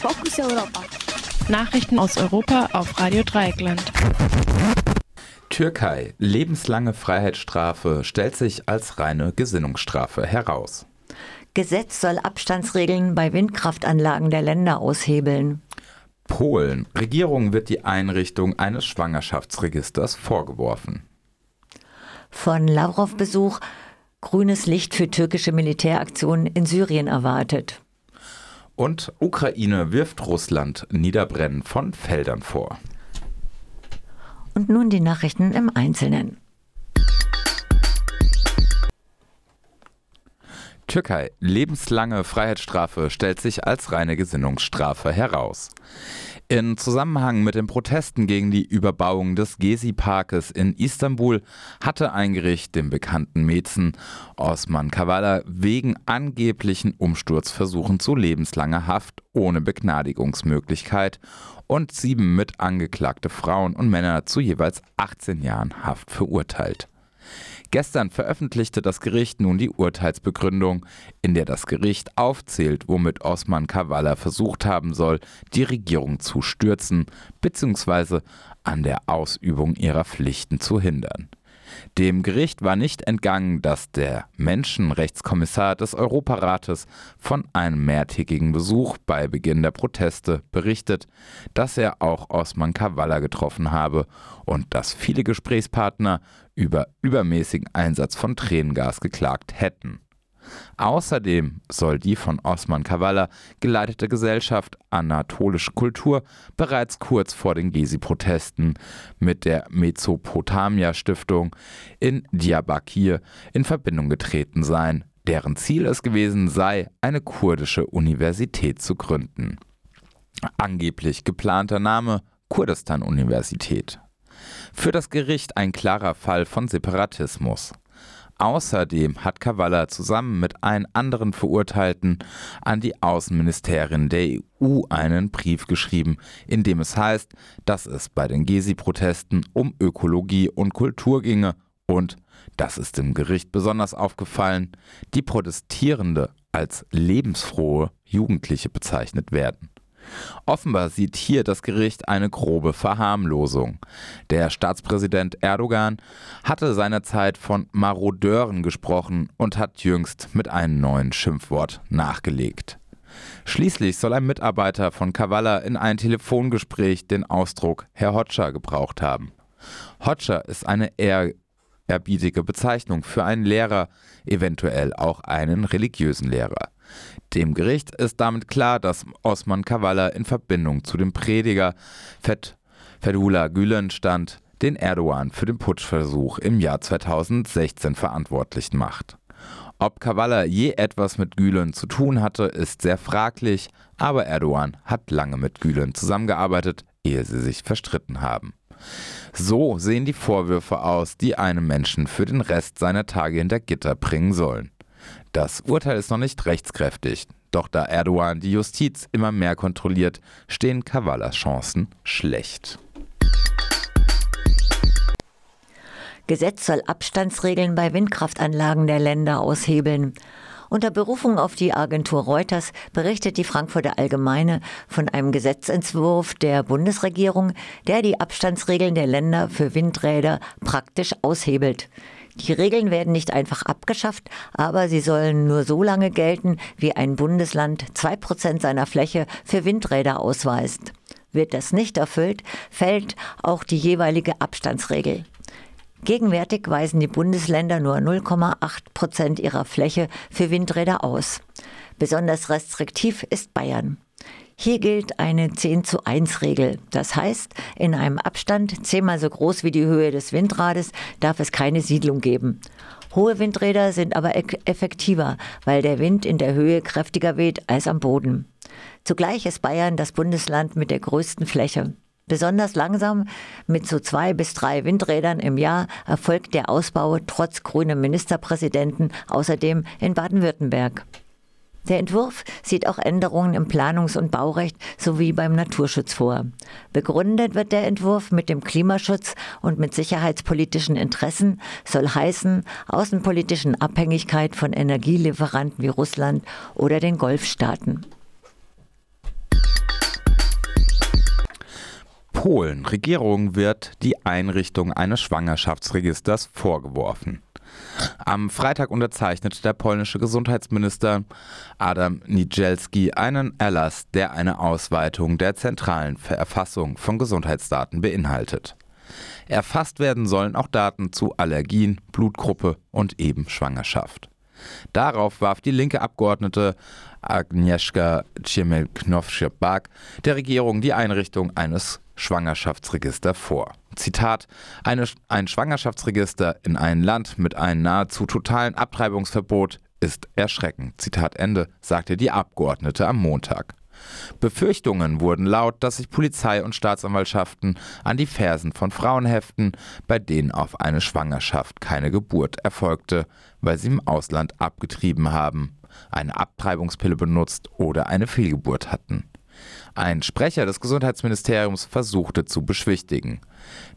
Fokus Europa. Nachrichten aus Europa auf Radio Dreieckland. Türkei. Lebenslange Freiheitsstrafe stellt sich als reine Gesinnungsstrafe heraus. Gesetz soll Abstandsregeln bei Windkraftanlagen der Länder aushebeln. Polen. Regierung wird die Einrichtung eines Schwangerschaftsregisters vorgeworfen. Von Lavrov-Besuch grünes Licht für türkische Militäraktionen in Syrien erwartet. Und Ukraine wirft Russland Niederbrennen von Feldern vor. Und nun die Nachrichten im Einzelnen. Türkei. Lebenslange Freiheitsstrafe stellt sich als reine Gesinnungsstrafe heraus. In Zusammenhang mit den Protesten gegen die Überbauung des Gezi-Parkes in Istanbul hatte ein Gericht den bekannten Mäzen Osman Kavala wegen angeblichen Umsturzversuchen zu lebenslanger Haft ohne Begnadigungsmöglichkeit und sieben mit angeklagte Frauen und Männer zu jeweils 18 Jahren Haft verurteilt. Gestern veröffentlichte das Gericht nun die Urteilsbegründung, in der das Gericht aufzählt, womit Osman Kavala versucht haben soll, die Regierung zu stürzen bzw. an der Ausübung ihrer Pflichten zu hindern. Dem Gericht war nicht entgangen, dass der Menschenrechtskommissar des Europarates von einem mehrtägigen Besuch bei Beginn der Proteste berichtet, dass er auch Osman Kavala getroffen habe und dass viele Gesprächspartner über übermäßigen Einsatz von Tränengas geklagt hätten. Außerdem soll die von Osman Kavala geleitete Gesellschaft Anatolische Kultur bereits kurz vor den Gezi-Protesten mit der Mesopotamia-Stiftung in Diyarbakir in Verbindung getreten sein, deren Ziel es gewesen sei, eine kurdische Universität zu gründen. Angeblich geplanter Name Kurdistan-Universität. Für das Gericht ein klarer Fall von Separatismus. Außerdem hat Kavala zusammen mit allen anderen Verurteilten an die Außenministerin der EU einen Brief geschrieben, in dem es heißt, dass es bei den Gezi-Protesten um Ökologie und Kultur ginge und, das ist dem Gericht besonders aufgefallen, die Protestierende als lebensfrohe Jugendliche bezeichnet werden. Offenbar sieht hier das Gericht eine grobe Verharmlosung. Der Staatspräsident Erdogan hatte seinerzeit von Marodeuren gesprochen und hat jüngst mit einem neuen Schimpfwort nachgelegt. Schließlich soll ein Mitarbeiter von Kavala in einem Telefongespräch den Ausdruck Herr Hotscher gebraucht haben. Hotscher ist eine ehrerbietige Bezeichnung für einen Lehrer, eventuell auch einen religiösen Lehrer. Dem Gericht ist damit klar, dass Osman Kavala in Verbindung zu dem Prediger Fethullah Gülen stand, den Erdogan für den Putschversuch im Jahr 2016 verantwortlich macht. Ob Kavala je etwas mit Gülen zu tun hatte, ist sehr fraglich, aber Erdogan hat lange mit Gülen zusammengearbeitet, ehe sie sich verstritten haben. So sehen die Vorwürfe aus, die einen Menschen für den Rest seiner Tage hinter Gitter bringen sollen. Das Urteil ist noch nicht rechtskräftig, doch da Erdogan die Justiz immer mehr kontrolliert, stehen Kavalas Chancen schlecht. Gesetz soll Abstandsregeln bei Windkraftanlagen der Länder aushebeln. Unter Berufung auf die Agentur Reuters berichtet die Frankfurter Allgemeine von einem Gesetzentwurf der Bundesregierung, der die Abstandsregeln der Länder für Windräder praktisch aushebelt. Die Regeln werden nicht einfach abgeschafft, aber sie sollen nur so lange gelten, wie ein Bundesland zwei Prozent seiner Fläche für Windräder ausweist. Wird das nicht erfüllt, fällt auch die jeweilige Abstandsregel. Gegenwärtig weisen die Bundesländer nur 0,8 Prozent ihrer Fläche für Windräder aus. Besonders restriktiv ist Bayern. Hier gilt eine 10 zu 1 Regel. Das heißt, in einem Abstand zehnmal so groß wie die Höhe des Windrades darf es keine Siedlung geben. Hohe Windräder sind aber effektiver, weil der Wind in der Höhe kräftiger weht als am Boden. Zugleich ist Bayern das Bundesland mit der größten Fläche. Besonders langsam, mit so zwei bis drei Windrädern im Jahr, erfolgt der Ausbau trotz grünem Ministerpräsidenten außerdem in Baden-Württemberg. Der Entwurf sieht auch Änderungen im Planungs- und Baurecht sowie beim Naturschutz vor. Begründet wird der Entwurf mit dem Klimaschutz und mit sicherheitspolitischen Interessen, soll heißen außenpolitischen Abhängigkeit von Energielieferanten wie Russland oder den Golfstaaten. Polen. Regierung wird die Einrichtung eines Schwangerschaftsregisters vorgeworfen. Am Freitag unterzeichnete der polnische Gesundheitsminister Adam Niedzielski einen Erlass, der eine Ausweitung der zentralen Erfassung von Gesundheitsdaten beinhaltet. Erfasst werden sollen auch Daten zu Allergien, Blutgruppe und eben Schwangerschaft. Darauf warf die linke Abgeordnete Agnieszka Ciemielknowska der Regierung die Einrichtung eines Schwangerschaftsregisters vor. Zitat, eine, ein Schwangerschaftsregister in ein Land mit einem nahezu totalen Abtreibungsverbot ist erschreckend. Zitat Ende, sagte die Abgeordnete am Montag. Befürchtungen wurden laut, dass sich Polizei und Staatsanwaltschaften an die Fersen von Frauen heften, bei denen auf eine Schwangerschaft keine Geburt erfolgte, weil sie im Ausland abgetrieben haben, eine Abtreibungspille benutzt oder eine Fehlgeburt hatten. Ein Sprecher des Gesundheitsministeriums versuchte zu beschwichtigen.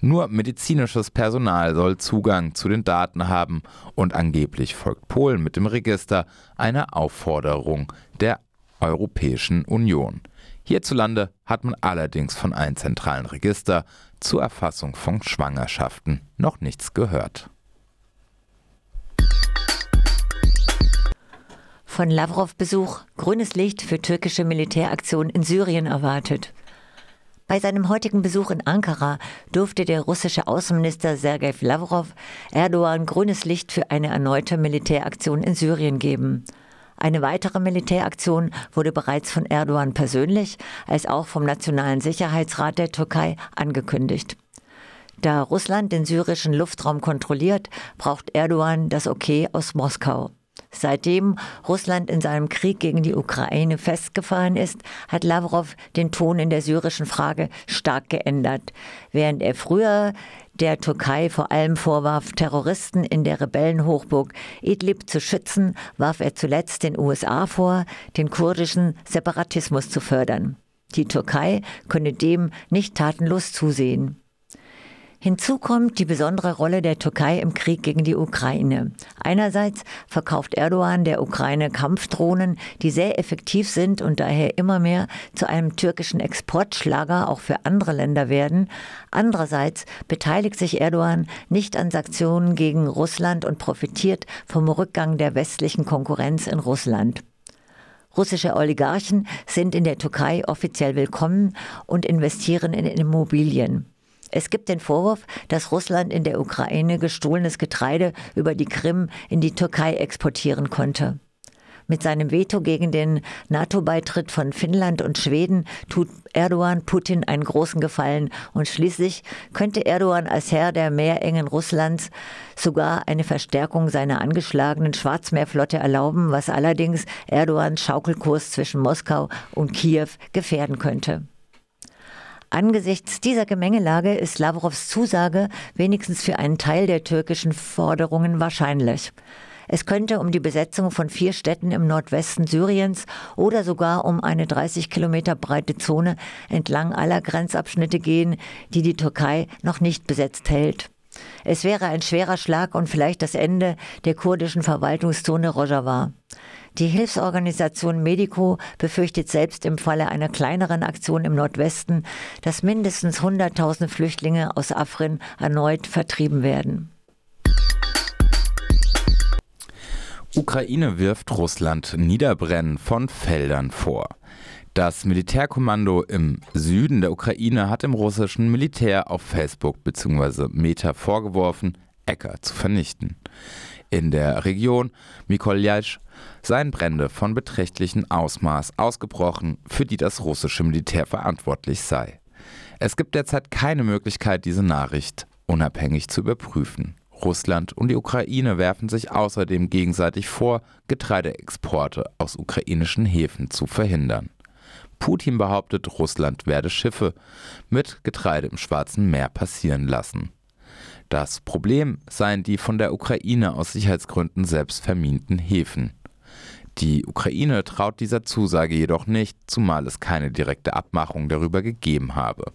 Nur medizinisches Personal soll Zugang zu den Daten haben und angeblich folgt Polen mit dem Register einer Aufforderung der Europäischen Union. Hierzulande hat man allerdings von einem zentralen Register zur Erfassung von Schwangerschaften noch nichts gehört. Von Lavrov-Besuch grünes Licht für türkische Militäraktion in Syrien erwartet. Bei seinem heutigen Besuch in Ankara durfte der russische Außenminister Sergei Lavrov Erdogan grünes Licht für eine erneute Militäraktion in Syrien geben. Eine weitere Militäraktion wurde bereits von Erdogan persönlich als auch vom Nationalen Sicherheitsrat der Türkei angekündigt. Da Russland den syrischen Luftraum kontrolliert, braucht Erdogan das Okay aus Moskau. Seitdem Russland in seinem Krieg gegen die Ukraine festgefahren ist, hat Lavrov den Ton in der syrischen Frage stark geändert. Während er früher der Türkei vor allem vorwarf, Terroristen in der Rebellenhochburg Idlib zu schützen, warf er zuletzt den USA vor, den kurdischen Separatismus zu fördern. Die Türkei könne dem nicht tatenlos zusehen. Hinzu kommt die besondere Rolle der Türkei im Krieg gegen die Ukraine. Einerseits verkauft Erdogan der Ukraine Kampfdrohnen, die sehr effektiv sind und daher immer mehr zu einem türkischen Exportschlager auch für andere Länder werden. Andererseits beteiligt sich Erdogan nicht an Sanktionen gegen Russland und profitiert vom Rückgang der westlichen Konkurrenz in Russland. Russische Oligarchen sind in der Türkei offiziell willkommen und investieren in Immobilien. Es gibt den Vorwurf, dass Russland in der Ukraine gestohlenes Getreide über die Krim in die Türkei exportieren konnte. Mit seinem Veto gegen den NATO-Beitritt von Finnland und Schweden tut Erdogan Putin einen großen Gefallen und schließlich könnte Erdogan als Herr der Meerengen Russlands sogar eine Verstärkung seiner angeschlagenen Schwarzmeerflotte erlauben, was allerdings Erdogans Schaukelkurs zwischen Moskau und Kiew gefährden könnte. Angesichts dieser Gemengelage ist Lavrovs Zusage wenigstens für einen Teil der türkischen Forderungen wahrscheinlich. Es könnte um die Besetzung von vier Städten im Nordwesten Syriens oder sogar um eine 30 Kilometer breite Zone entlang aller Grenzabschnitte gehen, die die Türkei noch nicht besetzt hält. Es wäre ein schwerer Schlag und vielleicht das Ende der kurdischen Verwaltungszone Rojava. Die Hilfsorganisation Medico befürchtet selbst im Falle einer kleineren Aktion im Nordwesten, dass mindestens 100.000 Flüchtlinge aus Afrin erneut vertrieben werden. Ukraine wirft Russland Niederbrennen von Feldern vor. Das Militärkommando im Süden der Ukraine hat dem russischen Militär auf Facebook bzw. Meta vorgeworfen, Äcker zu vernichten. In der Region Mykolaiv seien Brände von beträchtlichem Ausmaß ausgebrochen, für die das russische Militär verantwortlich sei. Es gibt derzeit keine Möglichkeit, diese Nachricht unabhängig zu überprüfen. Russland und die Ukraine werfen sich außerdem gegenseitig vor, Getreideexporte aus ukrainischen Häfen zu verhindern. Putin behauptet, Russland werde Schiffe mit Getreide im Schwarzen Meer passieren lassen. Das Problem seien die von der Ukraine aus Sicherheitsgründen selbst verminten Häfen. Die Ukraine traut dieser Zusage jedoch nicht, zumal es keine direkte Abmachung darüber gegeben habe.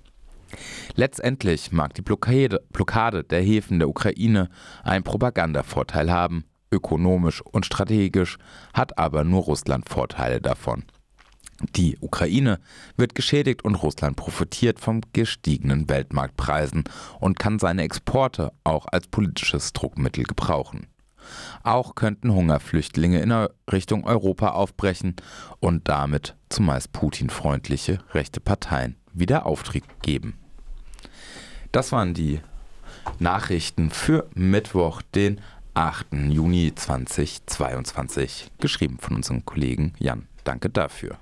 Letztendlich mag die Blockade, Blockade der Häfen der Ukraine einen Propagandavorteil haben, ökonomisch und strategisch hat aber nur Russland Vorteile davon. Die Ukraine wird geschädigt und Russland profitiert von gestiegenen Weltmarktpreisen und kann seine Exporte auch als politisches Druckmittel gebrauchen. Auch könnten Hungerflüchtlinge in Richtung Europa aufbrechen und damit zumeist Putin-freundliche rechte Parteien wieder Auftrieb geben. Das waren die Nachrichten für Mittwoch, den 8. Juni 2022, geschrieben von unserem Kollegen Jan. Danke dafür.